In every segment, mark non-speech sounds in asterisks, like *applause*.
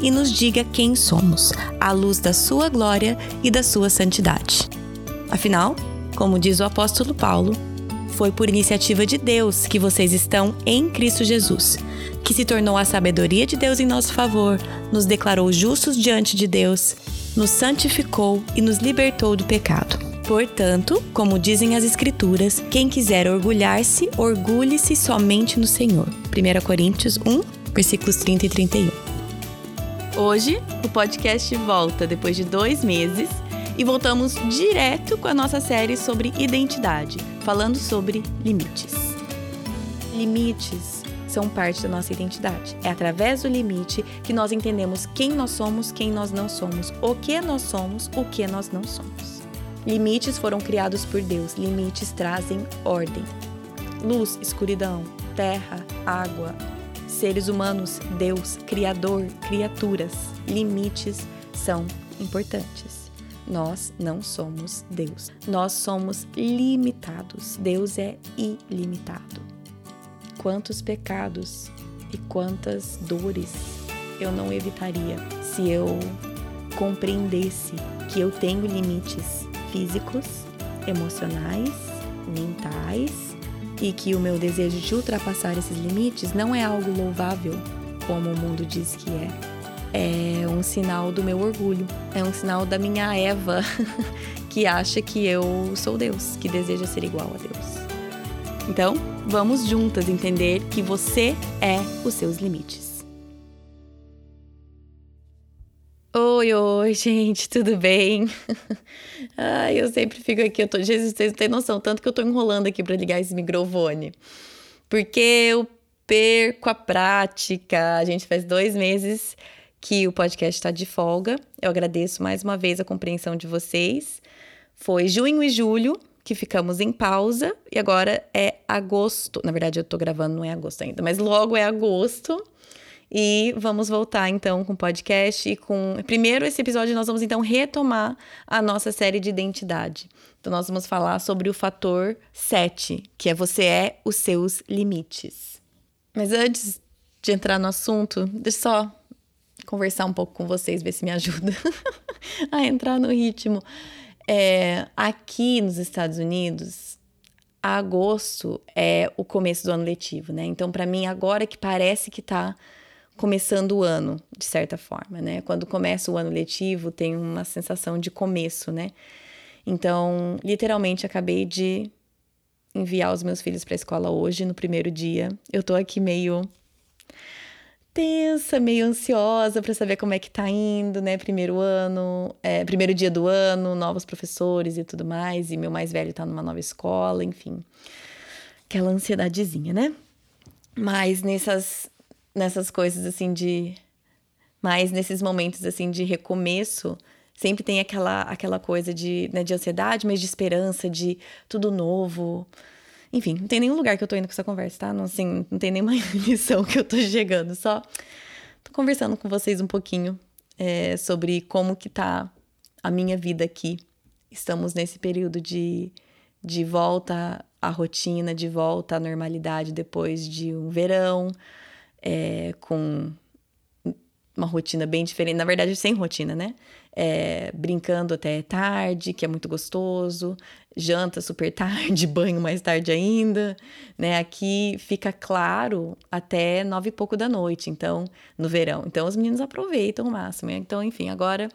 e nos diga quem somos, à luz da Sua glória e da Sua santidade. Afinal, como diz o apóstolo Paulo, foi por iniciativa de Deus que vocês estão em Cristo Jesus, que se tornou a sabedoria de Deus em nosso favor, nos declarou justos diante de Deus, nos santificou e nos libertou do pecado. Portanto, como dizem as Escrituras, quem quiser orgulhar-se, orgulhe-se somente no Senhor. 1 Coríntios 1, versículos 30 e 31. Hoje, o podcast volta depois de dois meses e voltamos direto com a nossa série sobre identidade, falando sobre limites. Limites são parte da nossa identidade. É através do limite que nós entendemos quem nós somos, quem nós não somos, o que nós somos, o que nós não somos. Limites foram criados por Deus, limites trazem ordem. Luz, escuridão, terra, água, seres humanos, Deus, Criador, criaturas. Limites são importantes. Nós não somos Deus. Nós somos limitados. Deus é ilimitado. Quantos pecados e quantas dores eu não evitaria se eu compreendesse que eu tenho limites físicos, emocionais, mentais e que o meu desejo de ultrapassar esses limites não é algo louvável como o mundo diz que é é um sinal do meu orgulho, é um sinal da minha Eva *laughs* que acha que eu sou Deus, que deseja ser igual a Deus. Então, vamos juntas entender que você é os seus limites. Oi, oi, gente, tudo bem? *laughs* Ai, eu sempre fico aqui, eu tô, Jesus, vocês não têm noção, tanto que eu tô enrolando aqui para ligar esse microfone. Porque eu perco a prática. A gente faz dois meses que o podcast está de folga. Eu agradeço mais uma vez a compreensão de vocês. Foi junho e julho que ficamos em pausa e agora é agosto. Na verdade, eu tô gravando, não é agosto ainda, mas logo é agosto. E vamos voltar então com o podcast e com. Primeiro, esse episódio nós vamos então retomar a nossa série de identidade. Então, nós vamos falar sobre o fator 7, que é você é os seus limites. Mas antes de entrar no assunto, deixa só conversar um pouco com vocês, ver se me ajuda *laughs* a entrar no ritmo. É, aqui nos Estados Unidos, agosto é o começo do ano letivo, né? Então, para mim, agora que parece que tá começando o ano, de certa forma, né? Quando começa o ano letivo, tem uma sensação de começo, né? Então, literalmente, acabei de enviar os meus filhos para a escola hoje, no primeiro dia. Eu tô aqui meio tensa, meio ansiosa para saber como é que tá indo, né? Primeiro ano, é, primeiro dia do ano, novos professores e tudo mais, e meu mais velho tá numa nova escola, enfim. Aquela ansiedadezinha, né? Mas nessas nessas coisas assim de mas nesses momentos assim de recomeço, sempre tem aquela aquela coisa de, né, de ansiedade, mas de esperança, de tudo novo. Enfim, não tem nenhum lugar que eu tô indo com essa conversa, tá? Não, assim, não tem nenhuma *laughs* lição que eu tô chegando, só tô conversando com vocês um pouquinho é, sobre como que tá a minha vida aqui. Estamos nesse período de, de volta à rotina, de volta à normalidade depois de um verão, é, com uma rotina bem diferente, na verdade, sem rotina, né? É, brincando até tarde, que é muito gostoso, janta super *laughs* tarde, banho mais tarde ainda, né? Aqui fica claro até nove e pouco da noite, então, no verão. Então, os meninos aproveitam o máximo. Então, enfim, agora,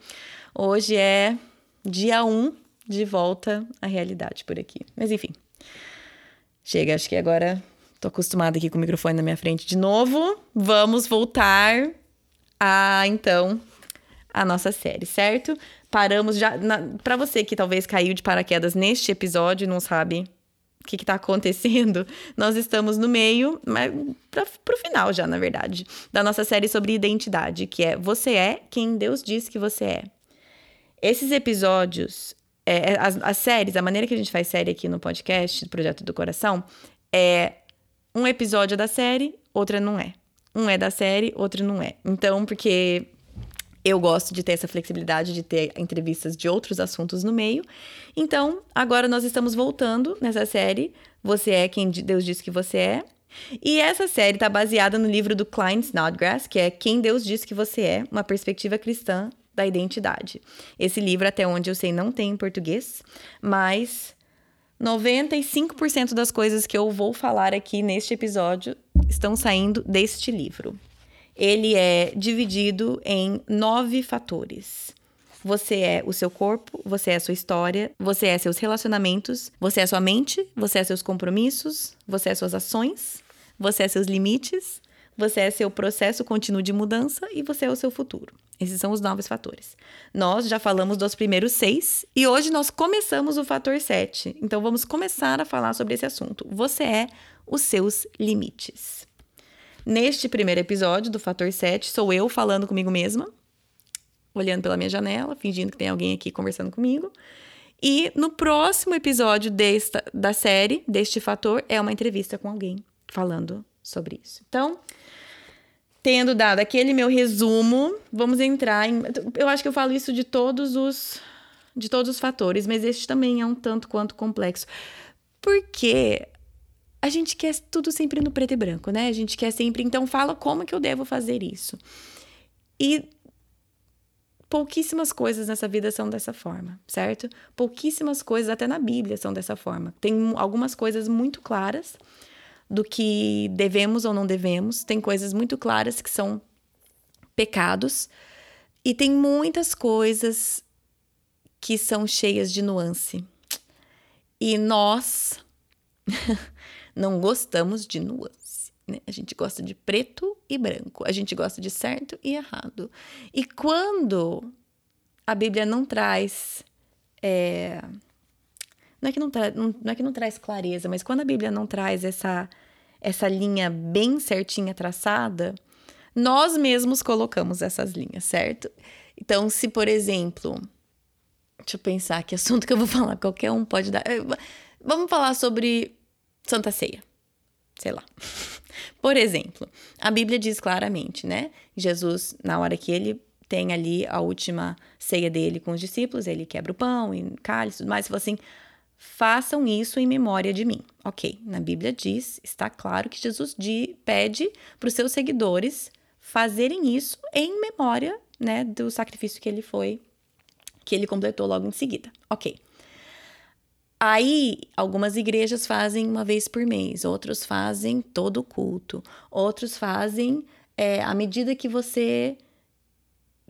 hoje é dia um de volta à realidade por aqui. Mas, enfim, chega, acho que agora tô acostumada aqui com o microfone na minha frente de novo. Vamos voltar a, então, a nossa série, certo? Paramos já. Para você que talvez caiu de paraquedas neste episódio e não sabe o que está acontecendo, *laughs* nós estamos no meio, mas para o final já, na verdade, da nossa série sobre identidade, que é Você é quem Deus diz que você é. esses episódios, é, as, as séries, a maneira que a gente faz série aqui no podcast, Projeto do Coração, é um episódio da série, outra não é. Um é da série, outro não é. Então, porque eu gosto de ter essa flexibilidade de ter entrevistas de outros assuntos no meio. Então, agora nós estamos voltando nessa série. Você é quem Deus disse que você é. E essa série está baseada no livro do Klein Snodgrass, que é Quem Deus Diz Que Você É, uma perspectiva cristã da identidade. Esse livro, até onde eu sei, não tem em português, mas 95% das coisas que eu vou falar aqui neste episódio estão saindo deste livro. Ele é dividido em nove fatores. Você é o seu corpo, você é a sua história, você é seus relacionamentos, você é sua mente, você é seus compromissos, você é suas ações, você é seus limites, você é seu processo contínuo de mudança e você é o seu futuro. Esses são os novos fatores. Nós já falamos dos primeiros seis e hoje nós começamos o fator sete. Então vamos começar a falar sobre esse assunto. Você é os seus limites. Neste primeiro episódio do Fator 7, sou eu falando comigo mesma, olhando pela minha janela, fingindo que tem alguém aqui conversando comigo. E no próximo episódio desta, da série, deste fator, é uma entrevista com alguém falando sobre isso. Então, tendo dado aquele meu resumo, vamos entrar em. Eu acho que eu falo isso de todos os de todos os fatores, mas este também é um tanto quanto complexo. Porque a gente quer tudo sempre no preto e branco, né? A gente quer sempre, então fala como que eu devo fazer isso. E pouquíssimas coisas nessa vida são dessa forma, certo? Pouquíssimas coisas, até na Bíblia, são dessa forma. Tem algumas coisas muito claras do que devemos ou não devemos, tem coisas muito claras que são pecados, e tem muitas coisas que são cheias de nuance. E nós *laughs* não gostamos de nuance. Né? A gente gosta de preto e branco. A gente gosta de certo e errado. E quando a Bíblia não traz. É, não, é que não, tra não, não é que não traz clareza, mas quando a Bíblia não traz essa, essa linha bem certinha traçada, nós mesmos colocamos essas linhas, certo? Então, se, por exemplo, deixa eu pensar que assunto que eu vou *laughs* falar, qualquer um pode dar. Vamos falar sobre Santa Ceia. Sei lá. *laughs* Por exemplo, a Bíblia diz claramente, né? Jesus, na hora que ele tem ali a última ceia dele com os discípulos, ele quebra o pão e cálice e tudo mais, e fala assim: façam isso em memória de mim. Ok, na Bíblia diz, está claro que Jesus pede para os seus seguidores fazerem isso em memória, né, do sacrifício que ele foi, que ele completou logo em seguida. Ok. Aí, algumas igrejas fazem uma vez por mês, outros fazem todo o culto, outros fazem é, à medida que você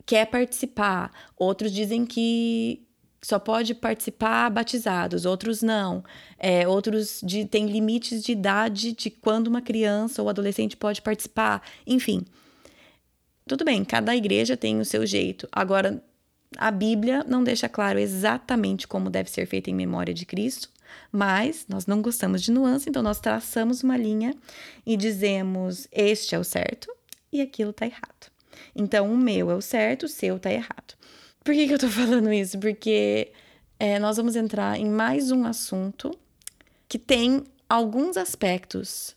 quer participar, outros dizem que só pode participar batizados, outros não. É, outros de, têm limites de idade de quando uma criança ou adolescente pode participar. Enfim, tudo bem, cada igreja tem o seu jeito. Agora, a Bíblia não deixa claro exatamente como deve ser feita em memória de Cristo, mas nós não gostamos de nuance, então nós traçamos uma linha e dizemos: este é o certo e aquilo está errado. Então, o meu é o certo, o seu está errado. Por que, que eu estou *laughs* falando isso? Porque é, nós vamos entrar em mais um assunto que tem alguns aspectos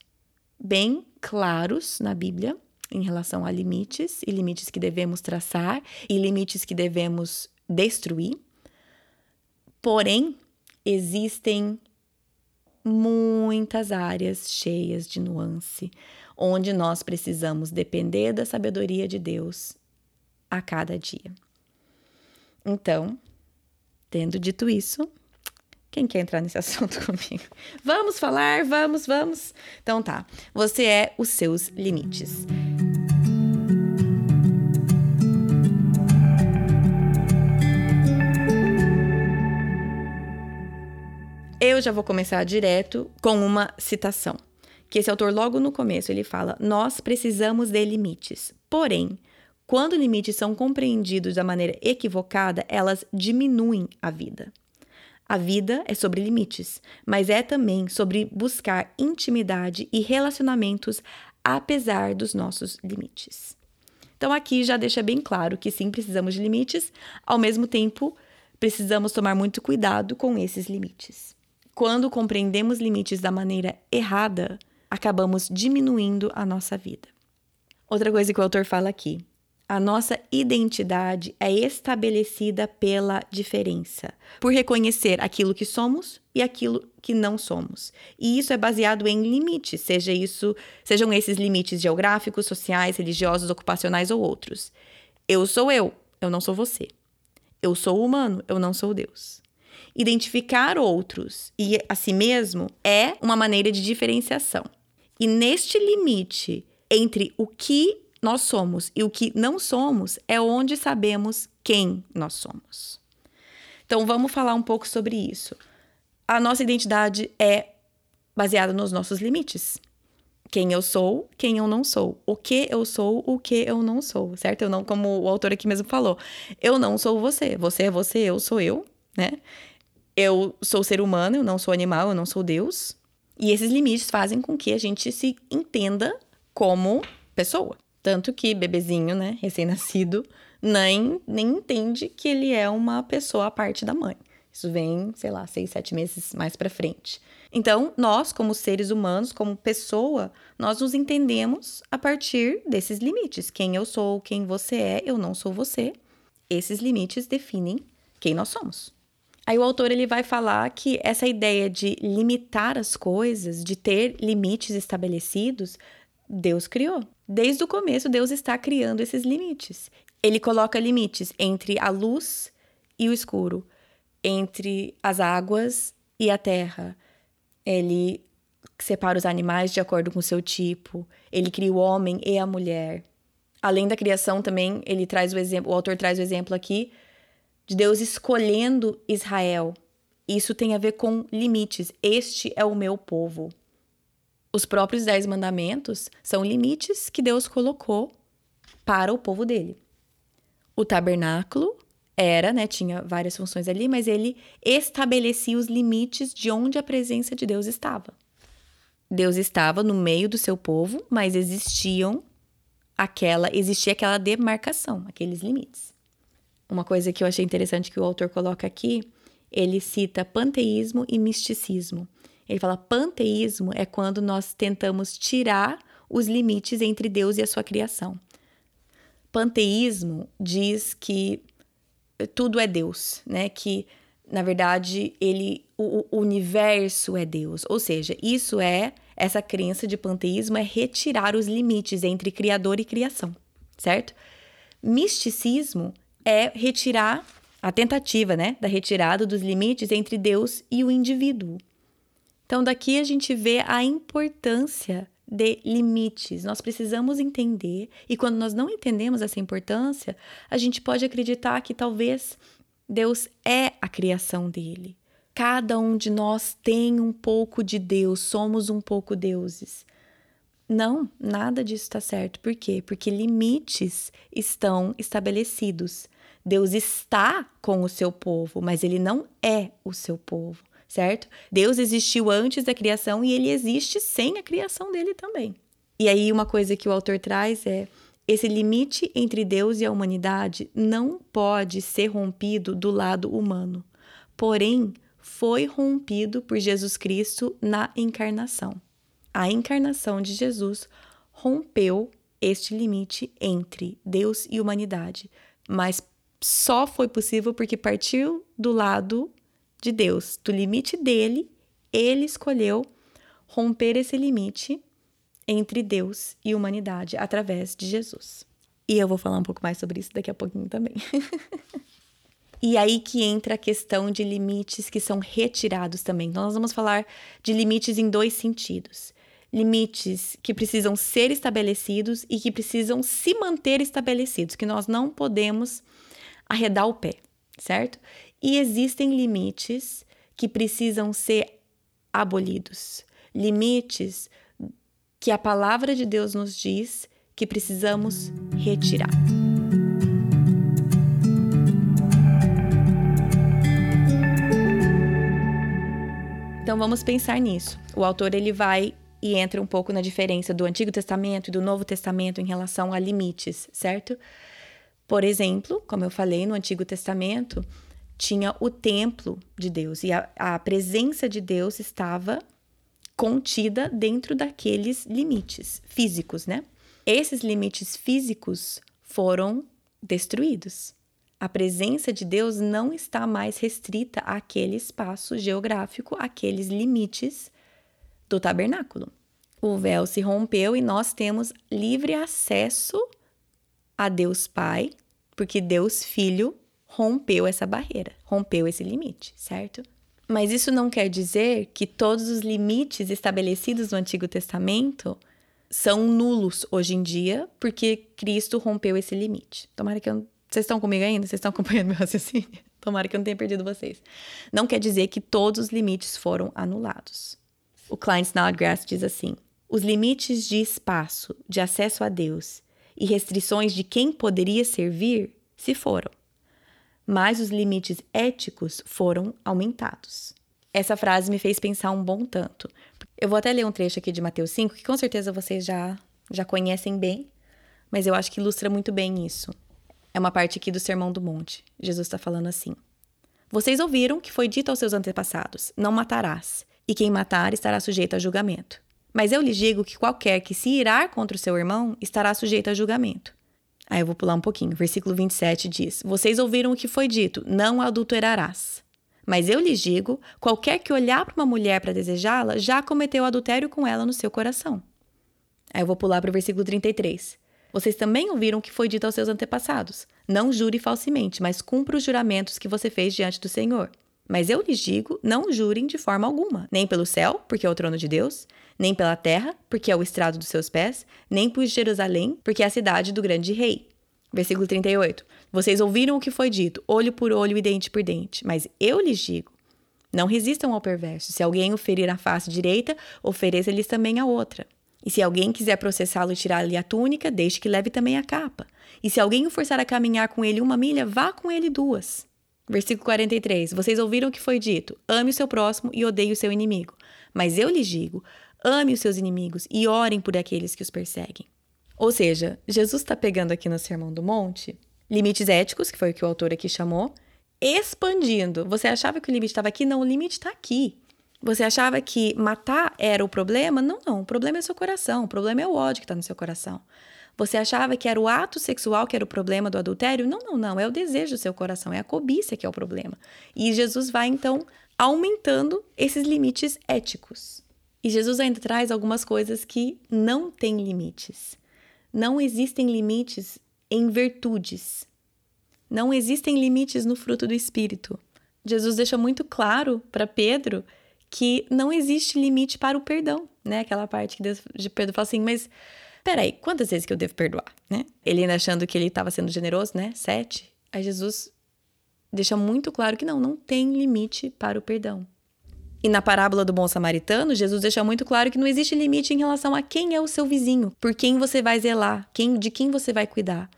bem claros na Bíblia em relação a limites e limites que devemos traçar e limites que devemos destruir. Porém, existem muitas áreas cheias de nuance, onde nós precisamos depender da sabedoria de Deus a cada dia. Então, tendo dito isso, quem quer entrar nesse *laughs* assunto comigo? Vamos falar, vamos, vamos. Então tá. Você é os seus limites. Eu já vou começar direto com uma citação. Que esse autor, logo no começo, ele fala: Nós precisamos de limites. Porém, quando limites são compreendidos da maneira equivocada, elas diminuem a vida. A vida é sobre limites, mas é também sobre buscar intimidade e relacionamentos apesar dos nossos limites. Então, aqui já deixa bem claro que sim, precisamos de limites, ao mesmo tempo precisamos tomar muito cuidado com esses limites. Quando compreendemos limites da maneira errada, acabamos diminuindo a nossa vida. Outra coisa que o autor fala aqui: a nossa identidade é estabelecida pela diferença, por reconhecer aquilo que somos e aquilo que não somos. E isso é baseado em limites, seja isso, sejam esses limites geográficos, sociais, religiosos, ocupacionais ou outros. Eu sou eu, eu não sou você. Eu sou humano, eu não sou Deus. Identificar outros e a si mesmo é uma maneira de diferenciação. E neste limite entre o que nós somos e o que não somos é onde sabemos quem nós somos. Então vamos falar um pouco sobre isso. A nossa identidade é baseada nos nossos limites. Quem eu sou, quem eu não sou. O que eu sou, o que eu não sou, certo? Eu não, como o autor aqui mesmo falou, eu não sou você. Você é você, eu sou eu, né? Eu sou ser humano, eu não sou animal, eu não sou Deus. E esses limites fazem com que a gente se entenda como pessoa. Tanto que bebezinho, né, recém-nascido, nem, nem entende que ele é uma pessoa à parte da mãe. Isso vem, sei lá, seis, sete meses mais para frente. Então, nós, como seres humanos, como pessoa, nós nos entendemos a partir desses limites. Quem eu sou, quem você é, eu não sou você. Esses limites definem quem nós somos. Aí o autor ele vai falar que essa ideia de limitar as coisas, de ter limites estabelecidos, Deus criou. Desde o começo, Deus está criando esses limites. Ele coloca limites entre a luz e o escuro, entre as águas e a terra. Ele separa os animais de acordo com o seu tipo. Ele cria o homem e a mulher. Além da criação, também ele traz o exemplo, o autor traz o exemplo aqui de Deus escolhendo Israel. Isso tem a ver com limites. Este é o meu povo. Os próprios Dez Mandamentos são limites que Deus colocou para o povo dele. O tabernáculo era, né, tinha várias funções ali, mas ele estabelecia os limites de onde a presença de Deus estava. Deus estava no meio do seu povo, mas existiam aquela, existia aquela demarcação, aqueles limites. Uma coisa que eu achei interessante que o autor coloca aqui, ele cita panteísmo e misticismo. Ele fala: panteísmo é quando nós tentamos tirar os limites entre Deus e a sua criação. Panteísmo diz que tudo é Deus, né? Que na verdade ele o, o universo é Deus. Ou seja, isso é essa crença de panteísmo é retirar os limites entre criador e criação, certo? Misticismo é retirar a tentativa, né, da retirada dos limites entre Deus e o indivíduo. Então, daqui a gente vê a importância de limites. Nós precisamos entender, e quando nós não entendemos essa importância, a gente pode acreditar que talvez Deus é a criação dele. Cada um de nós tem um pouco de Deus, somos um pouco deuses. Não, nada disso está certo. Por quê? Porque limites estão estabelecidos. Deus está com o seu povo, mas ele não é o seu povo, certo? Deus existiu antes da criação e ele existe sem a criação dele também. E aí, uma coisa que o autor traz é: esse limite entre Deus e a humanidade não pode ser rompido do lado humano, porém, foi rompido por Jesus Cristo na encarnação. A encarnação de Jesus rompeu este limite entre Deus e humanidade, mas só foi possível porque partiu do lado de Deus, do limite dele, ele escolheu romper esse limite entre Deus e humanidade através de Jesus. E eu vou falar um pouco mais sobre isso daqui a pouquinho também. *laughs* e aí que entra a questão de limites que são retirados também. Então, nós vamos falar de limites em dois sentidos. Limites que precisam ser estabelecidos e que precisam se manter estabelecidos, que nós não podemos arredar o pé, certo? E existem limites que precisam ser abolidos. Limites que a palavra de Deus nos diz que precisamos retirar. Então vamos pensar nisso. O autor ele vai e entra um pouco na diferença do Antigo Testamento e do Novo Testamento em relação a limites, certo? Por exemplo, como eu falei no Antigo Testamento, tinha o templo de Deus e a, a presença de Deus estava contida dentro daqueles limites físicos, né? Esses limites físicos foram destruídos. A presença de Deus não está mais restrita àquele espaço geográfico, àqueles limites do tabernáculo. O véu se rompeu e nós temos livre acesso a Deus Pai, porque Deus Filho rompeu essa barreira, rompeu esse limite, certo? Mas isso não quer dizer que todos os limites estabelecidos no Antigo Testamento são nulos hoje em dia, porque Cristo rompeu esse limite. Tomara que eu. Vocês estão comigo ainda? Vocês estão acompanhando meu *laughs* raciocínio? Tomara que eu não tenha perdido vocês. Não quer dizer que todos os limites foram anulados. O Klein Snodgrass diz assim: os limites de espaço, de acesso a Deus e restrições de quem poderia servir se foram, mas os limites éticos foram aumentados. Essa frase me fez pensar um bom tanto. Eu vou até ler um trecho aqui de Mateus 5, que com certeza vocês já, já conhecem bem, mas eu acho que ilustra muito bem isso. É uma parte aqui do Sermão do Monte. Jesus está falando assim: Vocês ouviram que foi dito aos seus antepassados: Não matarás, e quem matar estará sujeito a julgamento. Mas eu lhes digo que qualquer que se irar contra o seu irmão estará sujeito a julgamento. Aí eu vou pular um pouquinho. Versículo 27 diz: Vocês ouviram o que foi dito: Não adulterarás. Mas eu lhes digo: qualquer que olhar para uma mulher para desejá-la já cometeu adultério com ela no seu coração. Aí eu vou pular para o versículo 33. Vocês também ouviram o que foi dito aos seus antepassados: Não jure falsamente, mas cumpra os juramentos que você fez diante do Senhor. Mas eu lhes digo: não jurem de forma alguma, nem pelo céu, porque é o trono de Deus, nem pela terra, porque é o estrado dos seus pés, nem por Jerusalém, porque é a cidade do grande rei. Versículo 38. Vocês ouviram o que foi dito, olho por olho e dente por dente. Mas eu lhes digo: não resistam ao perverso. Se alguém o ferir a face direita, ofereça-lhes também a outra. E se alguém quiser processá-lo e tirar-lhe a túnica, deixe que leve também a capa. E se alguém o forçar a caminhar com ele uma milha, vá com ele duas. Versículo 43. Vocês ouviram o que foi dito: ame o seu próximo e odeie o seu inimigo. Mas eu lhes digo: ame os seus inimigos e orem por aqueles que os perseguem. Ou seja, Jesus está pegando aqui no Sermão do Monte limites éticos, que foi o que o autor aqui chamou, expandindo. Você achava que o limite estava aqui? Não, o limite está aqui. Você achava que matar era o problema? Não, não. O problema é seu coração. O problema é o ódio que está no seu coração. Você achava que era o ato sexual que era o problema do adultério? Não, não, não. É o desejo do seu coração, é a cobiça que é o problema. E Jesus vai, então, aumentando esses limites éticos. E Jesus ainda traz algumas coisas que não têm limites. Não existem limites em virtudes. Não existem limites no fruto do Espírito. Jesus deixa muito claro para Pedro que não existe limite para o perdão, né? Aquela parte que Deus, de Pedro fala assim, mas peraí, quantas vezes que eu devo perdoar, né? Ele ainda achando que ele estava sendo generoso, né? Sete. Aí Jesus deixa muito claro que não, não tem limite para o perdão. E na parábola do bom samaritano, Jesus deixa muito claro que não existe limite em relação a quem é o seu vizinho, por quem você vai zelar, quem, de quem você vai cuidar.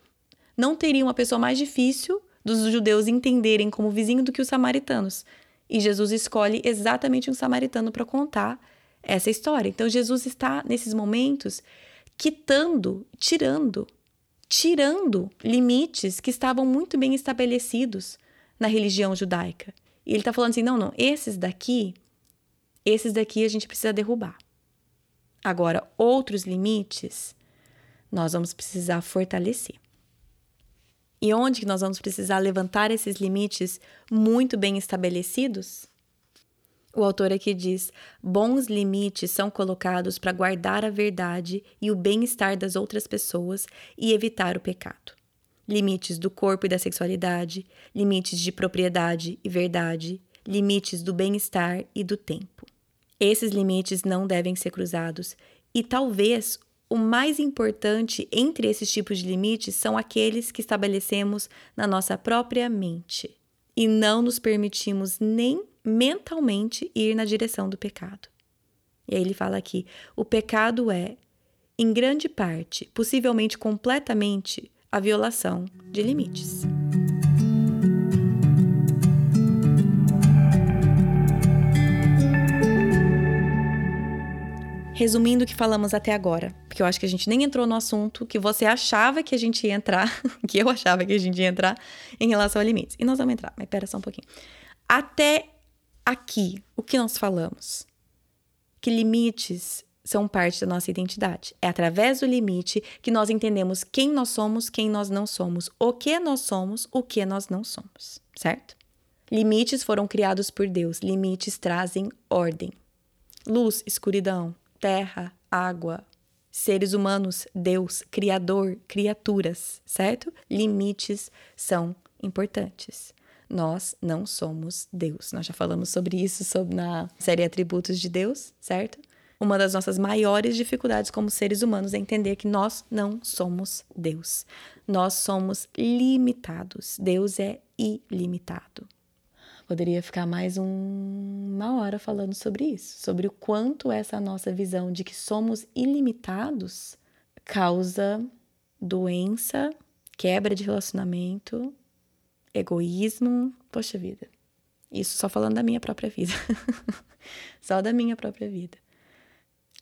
Não teria uma pessoa mais difícil dos judeus entenderem como vizinho do que os samaritanos. E Jesus escolhe exatamente um samaritano para contar essa história. Então Jesus está nesses momentos quitando, tirando, tirando limites que estavam muito bem estabelecidos na religião judaica. E ele está falando assim: não, não, esses daqui, esses daqui a gente precisa derrubar. Agora, outros limites, nós vamos precisar fortalecer. E onde que nós vamos precisar levantar esses limites muito bem estabelecidos? O autor aqui diz: bons limites são colocados para guardar a verdade e o bem-estar das outras pessoas e evitar o pecado. Limites do corpo e da sexualidade, limites de propriedade e verdade, limites do bem-estar e do tempo. Esses limites não devem ser cruzados e talvez o mais importante entre esses tipos de limites são aqueles que estabelecemos na nossa própria mente e não nos permitimos nem mentalmente ir na direção do pecado. E aí ele fala aqui: o pecado é, em grande parte, possivelmente completamente, a violação de limites. Resumindo o que falamos até agora, porque eu acho que a gente nem entrou no assunto que você achava que a gente ia entrar, *laughs* que eu achava que a gente ia entrar em relação a limites. E nós vamos entrar, mas pera só um pouquinho. Até aqui, o que nós falamos? Que limites são parte da nossa identidade. É através do limite que nós entendemos quem nós somos, quem nós não somos, o que nós somos, o que nós não somos, certo? Limites foram criados por Deus, limites trazem ordem. Luz, escuridão, terra, água, seres humanos, Deus, Criador, criaturas, certo? Limites são importantes. Nós não somos Deus. Nós já falamos sobre isso sobre na série Atributos de Deus, certo? Uma das nossas maiores dificuldades como seres humanos é entender que nós não somos Deus. Nós somos limitados. Deus é ilimitado. Poderia ficar mais um, uma hora falando sobre isso, sobre o quanto essa nossa visão de que somos ilimitados causa doença, quebra de relacionamento, egoísmo. Poxa vida. Isso só falando da minha própria vida. *laughs* só da minha própria vida.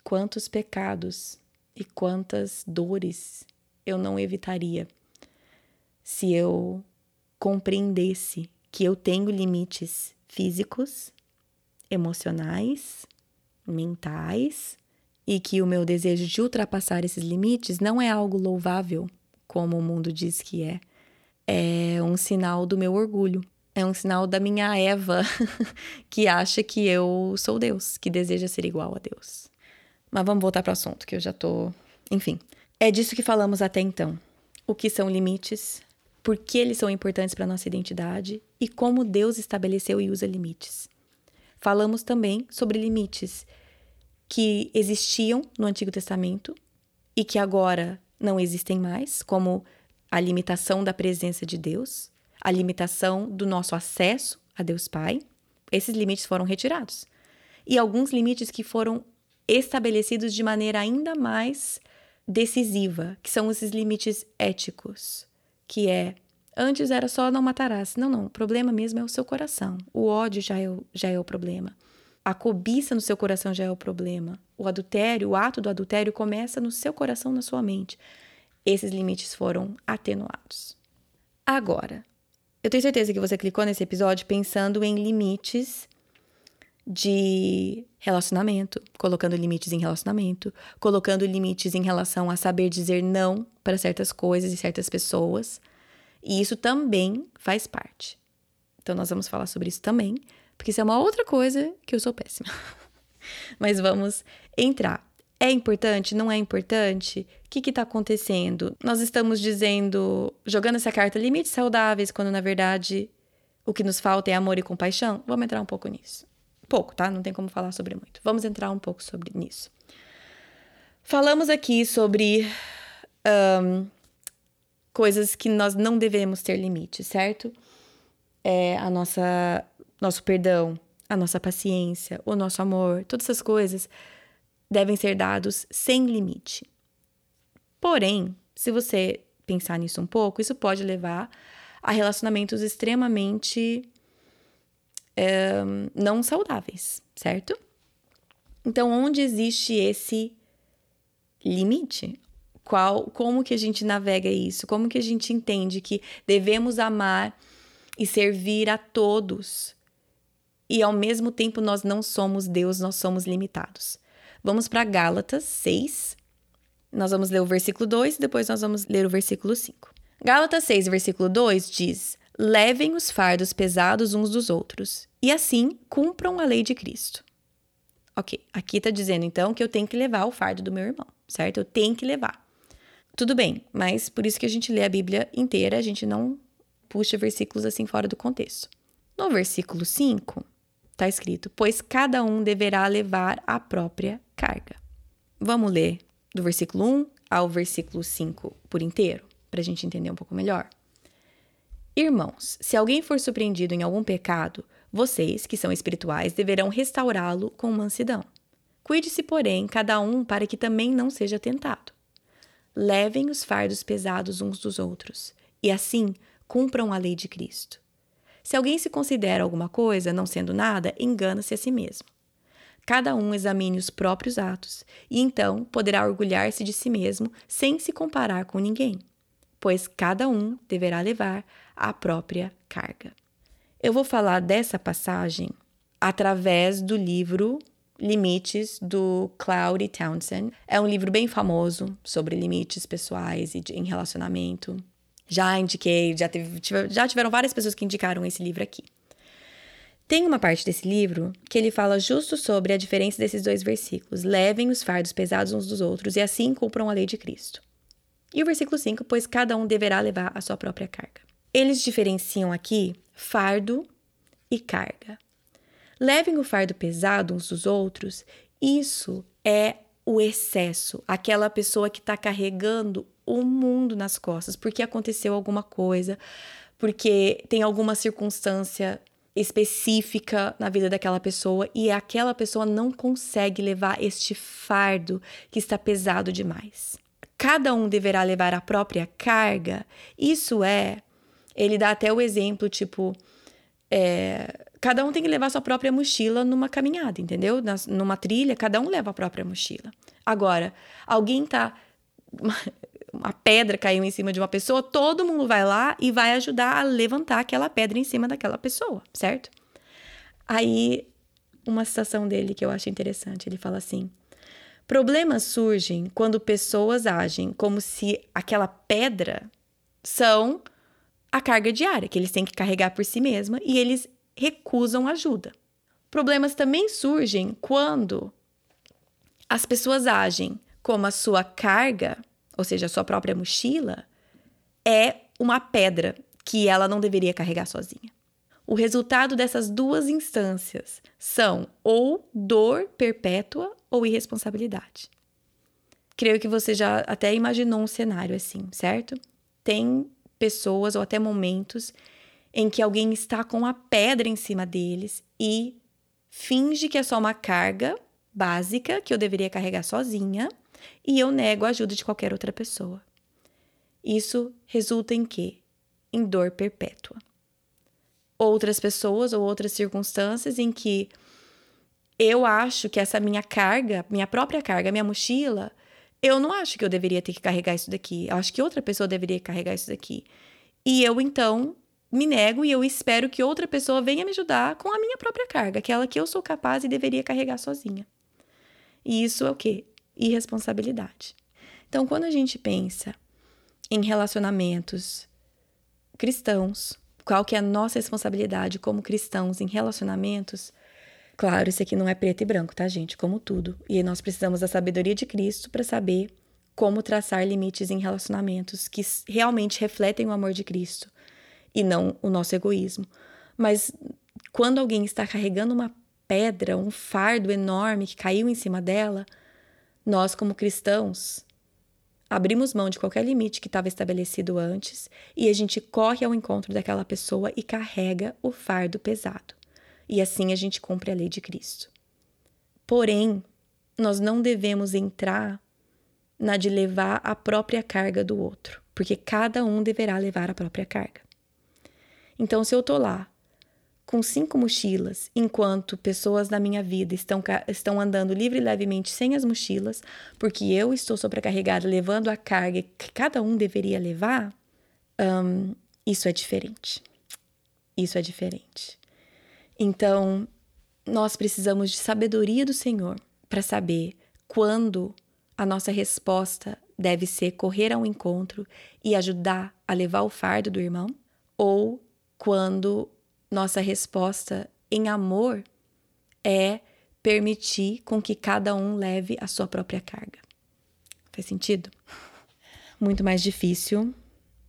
Quantos pecados e quantas dores eu não evitaria se eu compreendesse que eu tenho limites físicos, emocionais, mentais e que o meu desejo de ultrapassar esses limites não é algo louvável, como o mundo diz que é. É um sinal do meu orgulho. É um sinal da minha Eva *laughs* que acha que eu sou Deus, que deseja ser igual a Deus. Mas vamos voltar para o assunto, que eu já tô. Enfim. É disso que falamos até então. O que são limites, por que eles são importantes para nossa identidade e como Deus estabeleceu e usa limites. Falamos também sobre limites que existiam no Antigo Testamento e que agora não existem mais, como a limitação da presença de Deus, a limitação do nosso acesso a Deus Pai. Esses limites foram retirados. E alguns limites que foram estabelecidos de maneira ainda mais decisiva, que são esses limites éticos que é antes era só não matarás. Não, não, o problema mesmo é o seu coração. O ódio já é o, já é o problema. A cobiça no seu coração já é o problema. O adultério, o ato do adultério começa no seu coração, na sua mente. Esses limites foram atenuados. Agora, eu tenho certeza que você clicou nesse episódio pensando em limites de relacionamento, colocando limites em relacionamento, colocando limites em relação a saber dizer não para certas coisas e certas pessoas. E isso também faz parte. Então, nós vamos falar sobre isso também, porque isso é uma outra coisa que eu sou péssima. *laughs* Mas vamos entrar. É importante? Não é importante? O que está acontecendo? Nós estamos dizendo, jogando essa carta limites saudáveis, quando na verdade o que nos falta é amor e compaixão? Vamos entrar um pouco nisso. Pouco, tá? Não tem como falar sobre muito. Vamos entrar um pouco sobre nisso. Falamos aqui sobre um, coisas que nós não devemos ter limite, certo? É a nossa nosso perdão, a nossa paciência, o nosso amor, todas essas coisas devem ser dados sem limite. Porém, se você pensar nisso um pouco, isso pode levar a relacionamentos extremamente é, não saudáveis, certo? Então, onde existe esse limite? Qual, como que a gente navega isso? Como que a gente entende que devemos amar e servir a todos e ao mesmo tempo nós não somos Deus, nós somos limitados? Vamos para Gálatas 6. Nós vamos ler o versículo 2 e depois nós vamos ler o versículo 5. Gálatas 6, versículo 2 diz: Levem os fardos pesados uns dos outros, e assim cumpram a lei de Cristo. Ok, aqui está dizendo então que eu tenho que levar o fardo do meu irmão, certo? Eu tenho que levar. Tudo bem, mas por isso que a gente lê a Bíblia inteira, a gente não puxa versículos assim fora do contexto. No versículo 5, está escrito: Pois cada um deverá levar a própria carga. Vamos ler do versículo 1 ao versículo 5 por inteiro, para a gente entender um pouco melhor. Irmãos, se alguém for surpreendido em algum pecado, vocês, que são espirituais, deverão restaurá-lo com mansidão. Cuide-se, porém, cada um para que também não seja tentado. Levem os fardos pesados uns dos outros, e assim cumpram a lei de Cristo. Se alguém se considera alguma coisa, não sendo nada, engana-se a si mesmo. Cada um examine os próprios atos e então poderá orgulhar-se de si mesmo sem se comparar com ninguém, pois cada um deverá levar a própria carga. Eu vou falar dessa passagem através do livro Limites do Cloudy Townsend. É um livro bem famoso sobre limites pessoais e de, em relacionamento. Já indiquei, já, teve, já tiveram várias pessoas que indicaram esse livro aqui. Tem uma parte desse livro que ele fala justo sobre a diferença desses dois versículos. Levem os fardos pesados uns dos outros e assim cumpram a lei de Cristo. E o versículo 5, pois cada um deverá levar a sua própria carga. Eles diferenciam aqui fardo e carga levem o fardo pesado uns dos outros, isso é o excesso, aquela pessoa que está carregando o mundo nas costas, porque aconteceu alguma coisa, porque tem alguma circunstância específica na vida daquela pessoa e aquela pessoa não consegue levar este fardo que está pesado demais. Cada um deverá levar a própria carga. Isso é, ele dá até o exemplo, tipo, é, cada um tem que levar sua própria mochila numa caminhada, entendeu? Numa trilha, cada um leva a própria mochila. Agora, alguém tá. Uma pedra caiu em cima de uma pessoa, todo mundo vai lá e vai ajudar a levantar aquela pedra em cima daquela pessoa, certo? Aí, uma citação dele que eu acho interessante, ele fala assim: Problemas surgem quando pessoas agem como se aquela pedra são a carga diária que eles têm que carregar por si mesma e eles recusam ajuda. Problemas também surgem quando as pessoas agem como a sua carga, ou seja, a sua própria mochila, é uma pedra que ela não deveria carregar sozinha. O resultado dessas duas instâncias são ou dor perpétua ou irresponsabilidade. Creio que você já até imaginou um cenário assim, certo? Tem pessoas ou até momentos em que alguém está com a pedra em cima deles e finge que é só uma carga básica que eu deveria carregar sozinha e eu nego a ajuda de qualquer outra pessoa. Isso resulta em quê? Em dor perpétua. Outras pessoas ou outras circunstâncias em que eu acho que essa minha carga, minha própria carga, minha mochila, eu não acho que eu deveria ter que carregar isso daqui. Eu acho que outra pessoa deveria carregar isso daqui. E eu então me nego e eu espero que outra pessoa venha me ajudar com a minha própria carga, aquela que eu sou capaz e deveria carregar sozinha. E isso é o quê? Irresponsabilidade. Então, quando a gente pensa em relacionamentos cristãos, qual que é a nossa responsabilidade como cristãos em relacionamentos, Claro, isso aqui não é preto e branco, tá, gente? Como tudo. E nós precisamos da sabedoria de Cristo para saber como traçar limites em relacionamentos que realmente refletem o amor de Cristo e não o nosso egoísmo. Mas quando alguém está carregando uma pedra, um fardo enorme que caiu em cima dela, nós, como cristãos, abrimos mão de qualquer limite que estava estabelecido antes e a gente corre ao encontro daquela pessoa e carrega o fardo pesado e assim a gente cumpre a lei de Cristo. Porém, nós não devemos entrar na de levar a própria carga do outro, porque cada um deverá levar a própria carga. Então, se eu tô lá com cinco mochilas, enquanto pessoas na minha vida estão, estão andando livre e levemente sem as mochilas, porque eu estou sobrecarregada levando a carga que cada um deveria levar, um, isso é diferente. Isso é diferente. Então, nós precisamos de sabedoria do Senhor para saber quando a nossa resposta deve ser correr ao encontro e ajudar a levar o fardo do irmão, ou quando nossa resposta em amor é permitir com que cada um leve a sua própria carga. Faz sentido? Muito mais difícil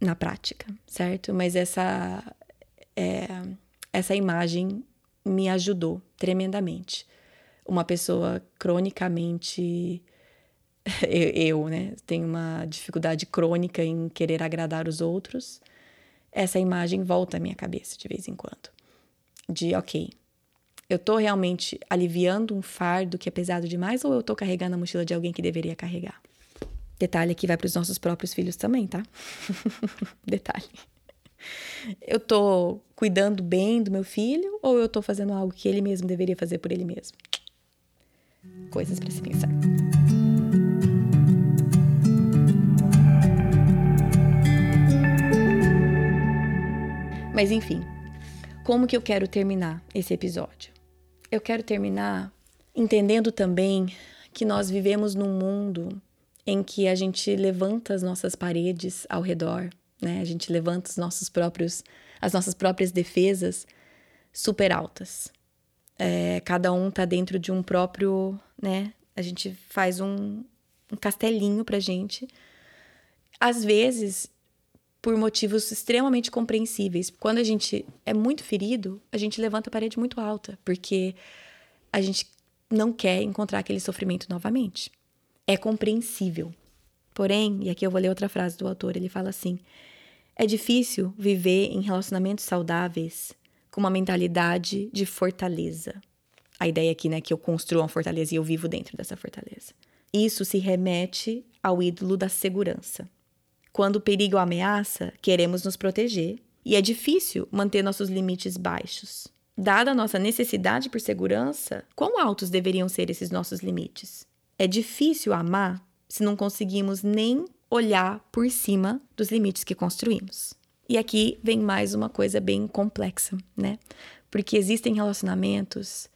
na prática, certo? Mas essa é, essa imagem me ajudou tremendamente. Uma pessoa cronicamente. *laughs* Eu, né? Tenho uma dificuldade crônica em querer agradar os outros. Essa imagem volta à minha cabeça de vez em quando. De, ok, eu tô realmente aliviando um fardo que é pesado demais ou eu tô carregando a mochila de alguém que deveria carregar? Detalhe que vai para os nossos próprios filhos também, tá? *laughs* Detalhe eu tô cuidando bem do meu filho ou eu tô fazendo algo que ele mesmo deveria fazer por ele mesmo? Coisas para se pensar. Mas enfim, como que eu quero terminar esse episódio? Eu quero terminar entendendo também que nós vivemos num mundo em que a gente levanta as nossas paredes ao redor, né? A gente levanta os nossos próprios, as nossas próprias defesas super altas. É, cada um tá dentro de um próprio, né? A gente faz um, um castelinho pra gente. Às vezes, por motivos extremamente compreensíveis. Quando a gente é muito ferido, a gente levanta a parede muito alta, porque a gente não quer encontrar aquele sofrimento novamente. É compreensível. Porém, e aqui eu vou ler outra frase do autor, ele fala assim: é difícil viver em relacionamentos saudáveis com uma mentalidade de fortaleza. A ideia aqui, né, que eu construo uma fortaleza e eu vivo dentro dessa fortaleza. Isso se remete ao ídolo da segurança. Quando o perigo ameaça, queremos nos proteger e é difícil manter nossos limites baixos. Dada a nossa necessidade por segurança, quão altos deveriam ser esses nossos limites? É difícil amar se não conseguimos nem olhar por cima dos limites que construímos. E aqui vem mais uma coisa bem complexa, né? Porque existem relacionamentos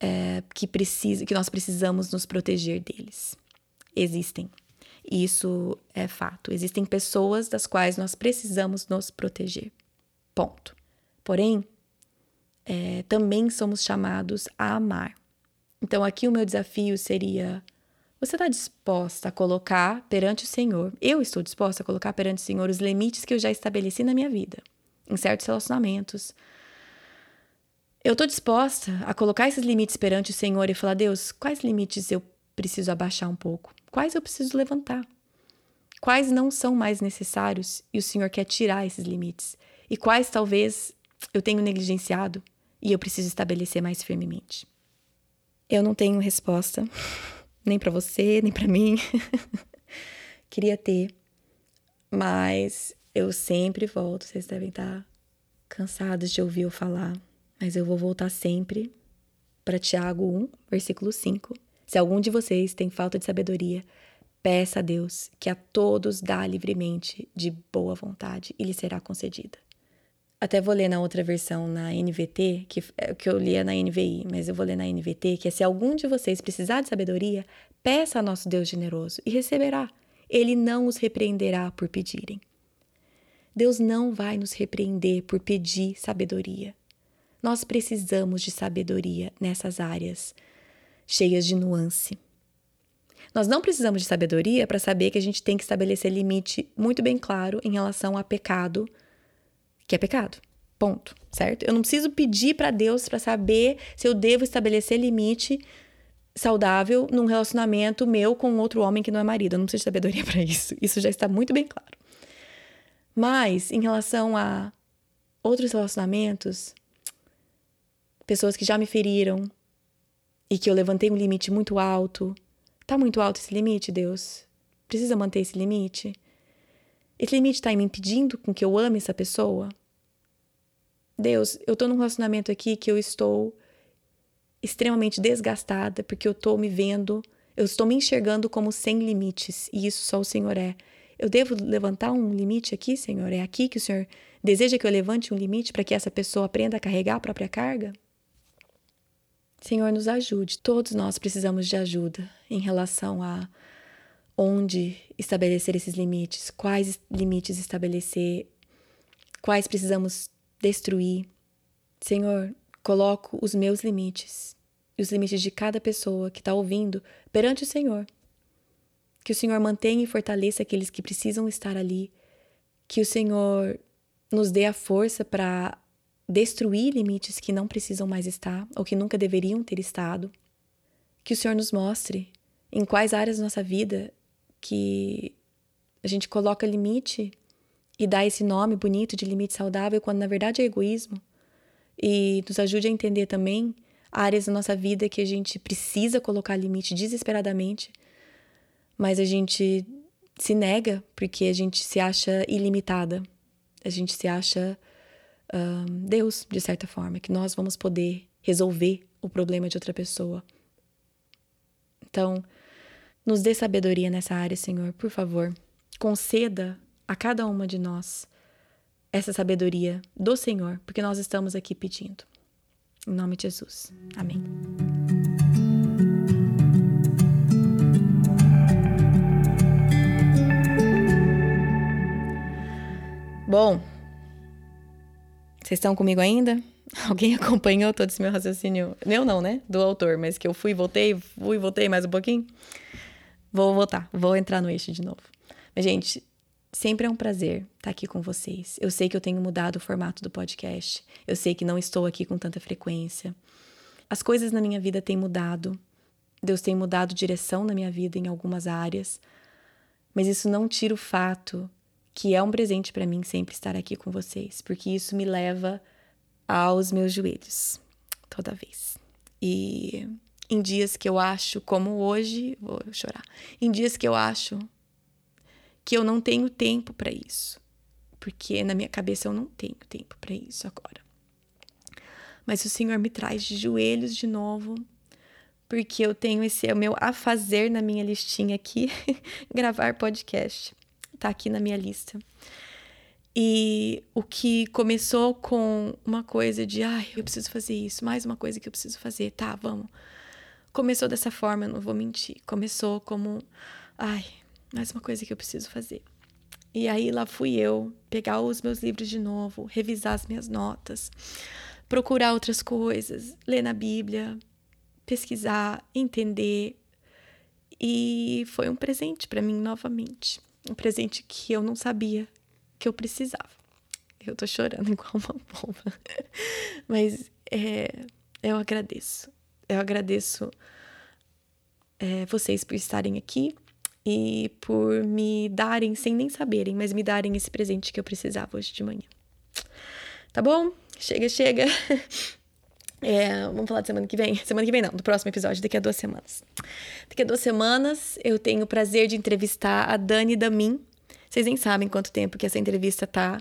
é, que, precisa, que nós precisamos nos proteger deles. Existem. Isso é fato. Existem pessoas das quais nós precisamos nos proteger. Ponto. Porém, é, também somos chamados a amar. Então, aqui o meu desafio seria: você está disposta a colocar perante o Senhor? Eu estou disposta a colocar perante o Senhor os limites que eu já estabeleci na minha vida, em certos relacionamentos. Eu estou disposta a colocar esses limites perante o Senhor e falar: Deus, quais limites eu preciso abaixar um pouco? Quais eu preciso levantar? Quais não são mais necessários e o Senhor quer tirar esses limites? E quais talvez eu tenho negligenciado e eu preciso estabelecer mais firmemente? Eu não tenho resposta, *laughs* nem para você, nem para mim. *laughs* Queria ter, mas eu sempre volto. Vocês devem estar cansados de ouvir eu falar, mas eu vou voltar sempre para Tiago 1, versículo 5 se algum de vocês tem falta de sabedoria, peça a Deus que a todos dá livremente, de boa vontade, e lhe será concedida. Até vou ler na outra versão, na NVT, que, é, que eu lia na NVI, mas eu vou ler na NVT, que é se algum de vocês precisar de sabedoria, peça a nosso Deus generoso e receberá. Ele não os repreenderá por pedirem. Deus não vai nos repreender por pedir sabedoria. Nós precisamos de sabedoria nessas áreas cheias de nuance. Nós não precisamos de sabedoria para saber que a gente tem que estabelecer limite muito bem claro em relação a pecado, que é pecado. Ponto, certo? Eu não preciso pedir para Deus para saber se eu devo estabelecer limite saudável num relacionamento meu com outro homem que não é marido. Eu não preciso de sabedoria *laughs* para isso. Isso já está muito bem claro. Mas em relação a outros relacionamentos, pessoas que já me feriram, e que eu levantei um limite muito alto. Tá muito alto esse limite, Deus? Precisa manter esse limite? Esse limite está me impedindo com que eu ame essa pessoa? Deus, eu tô num relacionamento aqui que eu estou extremamente desgastada porque eu tô me vendo, eu estou me enxergando como sem limites e isso só o Senhor é. Eu devo levantar um limite aqui, Senhor? É aqui que o Senhor deseja que eu levante um limite para que essa pessoa aprenda a carregar a própria carga? Senhor, nos ajude. Todos nós precisamos de ajuda em relação a onde estabelecer esses limites, quais limites estabelecer, quais precisamos destruir. Senhor, coloco os meus limites e os limites de cada pessoa que está ouvindo perante o Senhor. Que o Senhor mantenha e fortaleça aqueles que precisam estar ali. Que o Senhor nos dê a força para destruir limites que não precisam mais estar ou que nunca deveriam ter estado. Que o Senhor nos mostre em quais áreas da nossa vida que a gente coloca limite e dá esse nome bonito de limite saudável quando na verdade é egoísmo. E nos ajude a entender também áreas da nossa vida que a gente precisa colocar limite desesperadamente, mas a gente se nega porque a gente se acha ilimitada, a gente se acha Deus, de certa forma, que nós vamos poder resolver o problema de outra pessoa Então, nos dê sabedoria nessa área, Senhor, por favor. Conceda a cada uma de nós essa sabedoria do Senhor, porque nós estamos aqui pedindo. Em nome de Jesus. Amém. Bom, vocês estão comigo ainda? *laughs* Alguém acompanhou todo esse meu raciocínio? Eu não, né? Do autor, mas que eu fui, voltei, fui, voltei mais um pouquinho. Vou voltar, vou entrar no eixo de novo. Mas, gente, sempre é um prazer estar aqui com vocês. Eu sei que eu tenho mudado o formato do podcast. Eu sei que não estou aqui com tanta frequência. As coisas na minha vida têm mudado. Deus tem mudado direção na minha vida em algumas áreas. Mas isso não tira o fato que é um presente para mim sempre estar aqui com vocês, porque isso me leva aos meus joelhos toda vez. E em dias que eu acho, como hoje, vou chorar. Em dias que eu acho que eu não tenho tempo para isso, porque na minha cabeça eu não tenho tempo para isso agora. Mas o Senhor me traz de joelhos de novo, porque eu tenho esse é o meu a fazer na minha listinha aqui, *laughs* gravar podcast tá aqui na minha lista. E o que começou com uma coisa de, ai, eu preciso fazer isso, mais uma coisa que eu preciso fazer, tá, vamos. Começou dessa forma, não vou mentir. Começou como, ai, mais uma coisa que eu preciso fazer. E aí lá fui eu pegar os meus livros de novo, revisar as minhas notas, procurar outras coisas, ler na Bíblia, pesquisar, entender. E foi um presente para mim novamente um presente que eu não sabia que eu precisava. Eu tô chorando *laughs* igual uma bomba. Mas é, eu agradeço. Eu agradeço é, vocês por estarem aqui e por me darem, sem nem saberem, mas me darem esse presente que eu precisava hoje de manhã. Tá bom? Chega, chega. *laughs* É, vamos falar de semana que vem? Semana que vem não, do próximo episódio, daqui a duas semanas. Daqui a duas semanas eu tenho o prazer de entrevistar a Dani Damin. Vocês nem sabem quanto tempo que essa entrevista tá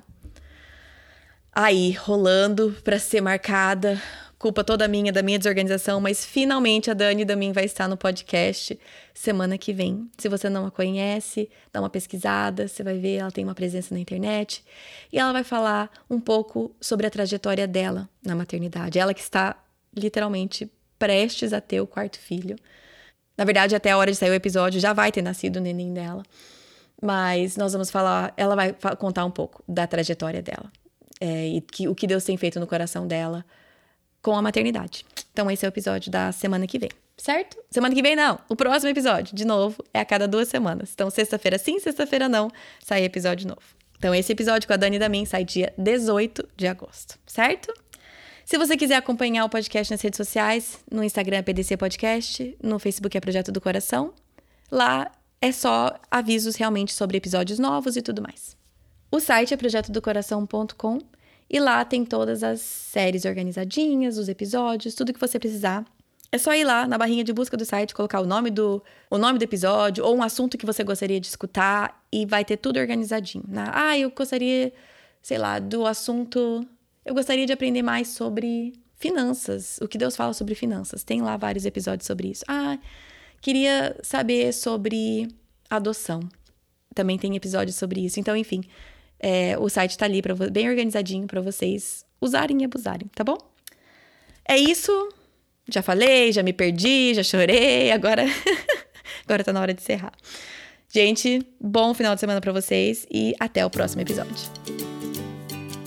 aí, rolando para ser marcada culpa toda minha, da minha desorganização, mas finalmente a Dani da mim vai estar no podcast semana que vem. Se você não a conhece, dá uma pesquisada, você vai ver, ela tem uma presença na internet e ela vai falar um pouco sobre a trajetória dela na maternidade. Ela que está literalmente prestes a ter o quarto filho. Na verdade, até a hora de sair o episódio já vai ter nascido o neném dela. Mas nós vamos falar, ela vai contar um pouco da trajetória dela. É, e que, o que Deus tem feito no coração dela com a maternidade. Então, esse é o episódio da semana que vem, certo? Semana que vem, não. O próximo episódio, de novo, é a cada duas semanas. Então, sexta-feira sim, sexta-feira não, sai episódio novo. Então, esse episódio com a Dani da Min sai dia 18 de agosto, certo? Se você quiser acompanhar o podcast nas redes sociais, no Instagram é PDC Podcast, no Facebook é Projeto do Coração, lá é só avisos realmente sobre episódios novos e tudo mais. O site é projetodocoração.com e lá tem todas as séries organizadinhas, os episódios, tudo que você precisar. É só ir lá na barrinha de busca do site, colocar o nome do, o nome do episódio ou um assunto que você gostaria de escutar e vai ter tudo organizadinho. Né? Ah, eu gostaria, sei lá, do assunto. Eu gostaria de aprender mais sobre finanças, o que Deus fala sobre finanças. Tem lá vários episódios sobre isso. Ah, queria saber sobre adoção. Também tem episódios sobre isso. Então, enfim, é, o site tá ali pra, bem organizadinho para vocês usarem e abusarem, tá bom? É isso. Já falei, já me perdi, já chorei, agora *laughs* agora tá na hora de encerrar. Gente, bom final de semana para vocês e até o próximo episódio.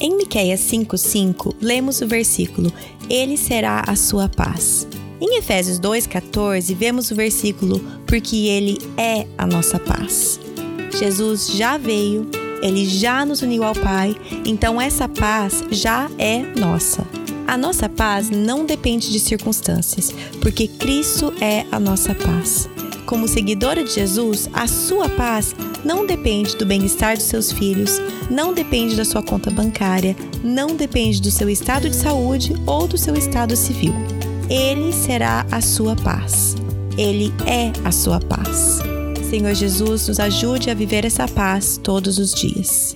Em Miqueias 5:5, lemos o versículo: Ele será a sua paz. Em Efésios 2:14, vemos o versículo: Porque ele é a nossa paz. Jesus já veio ele já nos uniu ao Pai, então essa paz já é nossa. A nossa paz não depende de circunstâncias, porque Cristo é a nossa paz. Como seguidora de Jesus, a sua paz não depende do bem-estar dos seus filhos, não depende da sua conta bancária, não depende do seu estado de saúde ou do seu estado civil. Ele será a sua paz. Ele é a sua paz. Senhor Jesus, nos ajude a viver essa paz todos os dias.